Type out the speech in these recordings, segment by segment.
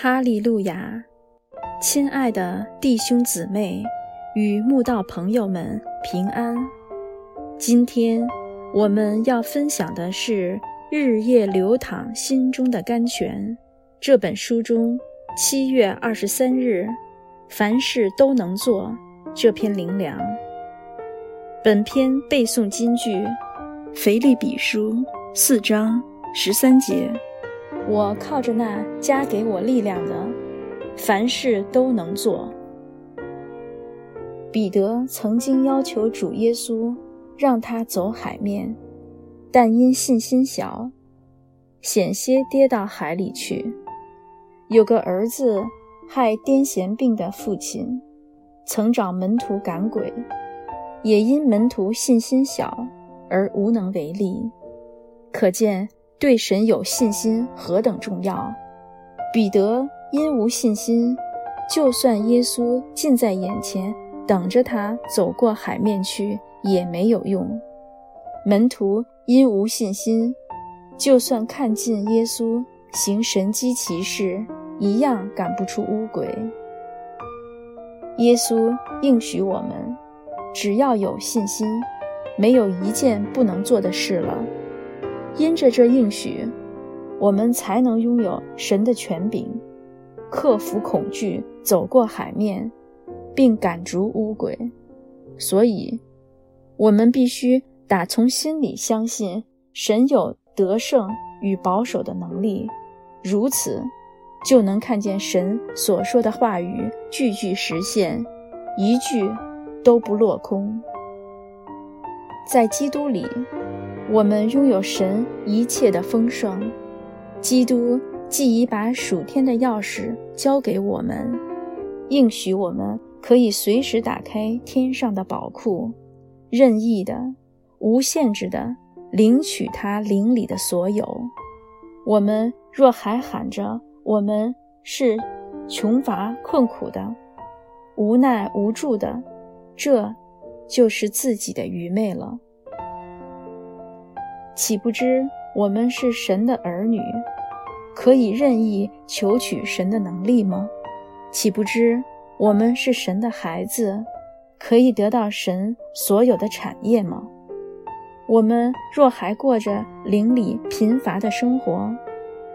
哈利路亚！亲爱的弟兄姊妹与慕道朋友们平安。今天我们要分享的是《日夜流淌心中的甘泉》这本书中七月二十三日“凡事都能做”这篇灵粮。本篇背诵金句：《腓立比书》四章十三节。我靠着那加给我力量的，凡事都能做。彼得曾经要求主耶稣让他走海面，但因信心小，险些跌到海里去。有个儿子害癫痫病的父亲，曾找门徒赶鬼，也因门徒信心小而无能为力。可见。对神有信心何等重要！彼得因无信心，就算耶稣近在眼前，等着他走过海面去也没有用。门徒因无信心，就算看见耶稣行神机骑事，一样赶不出乌鬼。耶稣应许我们，只要有信心，没有一件不能做的事了。因着这应许，我们才能拥有神的权柄，克服恐惧，走过海面，并赶逐污鬼。所以，我们必须打从心里相信神有得胜与保守的能力，如此，就能看见神所说的话语句句实现，一句都不落空。在基督里。我们拥有神一切的丰盛，基督既已把属天的钥匙交给我们，应许我们可以随时打开天上的宝库，任意的、无限制的领取他灵里的所有。我们若还喊着我们是穷乏困苦的、无奈无助的，这就是自己的愚昧了。岂不知我们是神的儿女，可以任意求取神的能力吗？岂不知我们是神的孩子，可以得到神所有的产业吗？我们若还过着邻里贫乏的生活，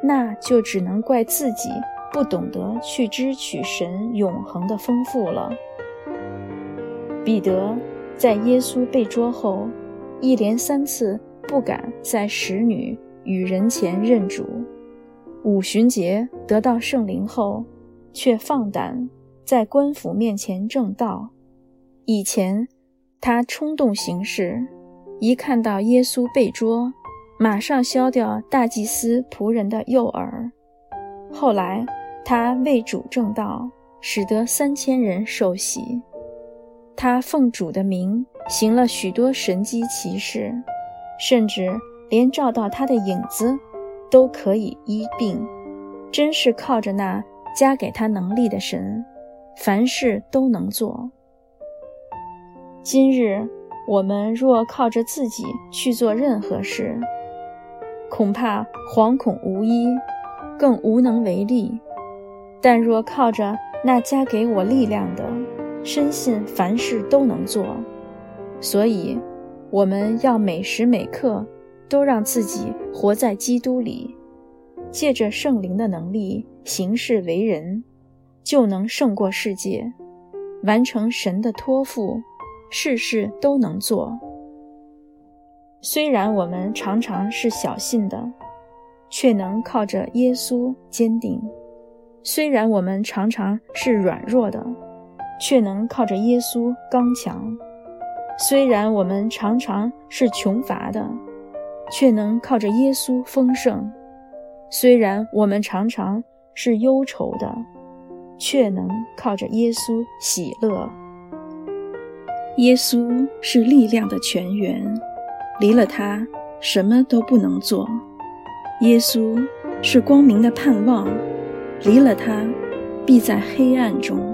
那就只能怪自己不懂得去支取神永恒的丰富了。彼得在耶稣被捉后，一连三次。不敢在使女与人前认主，五旬节得到圣灵后，却放胆在官府面前正道。以前他冲动行事，一看到耶稣被捉，马上削掉大祭司仆人的右耳。后来他为主正道，使得三千人受洗。他奉主的名行了许多神迹奇事。甚至连照到他的影子，都可以医病，真是靠着那加给他能力的神，凡事都能做。今日我们若靠着自己去做任何事，恐怕惶恐无依，更无能为力；但若靠着那加给我力量的，深信凡事都能做。所以。我们要每时每刻都让自己活在基督里，借着圣灵的能力行事为人，就能胜过世界，完成神的托付，事事都能做。虽然我们常常是小信的，却能靠着耶稣坚定；虽然我们常常是软弱的，却能靠着耶稣刚强。虽然我们常常是穷乏的，却能靠着耶稣丰盛；虽然我们常常是忧愁的，却能靠着耶稣喜乐。耶稣是力量的泉源，离了他什么都不能做；耶稣是光明的盼望，离了他必在黑暗中。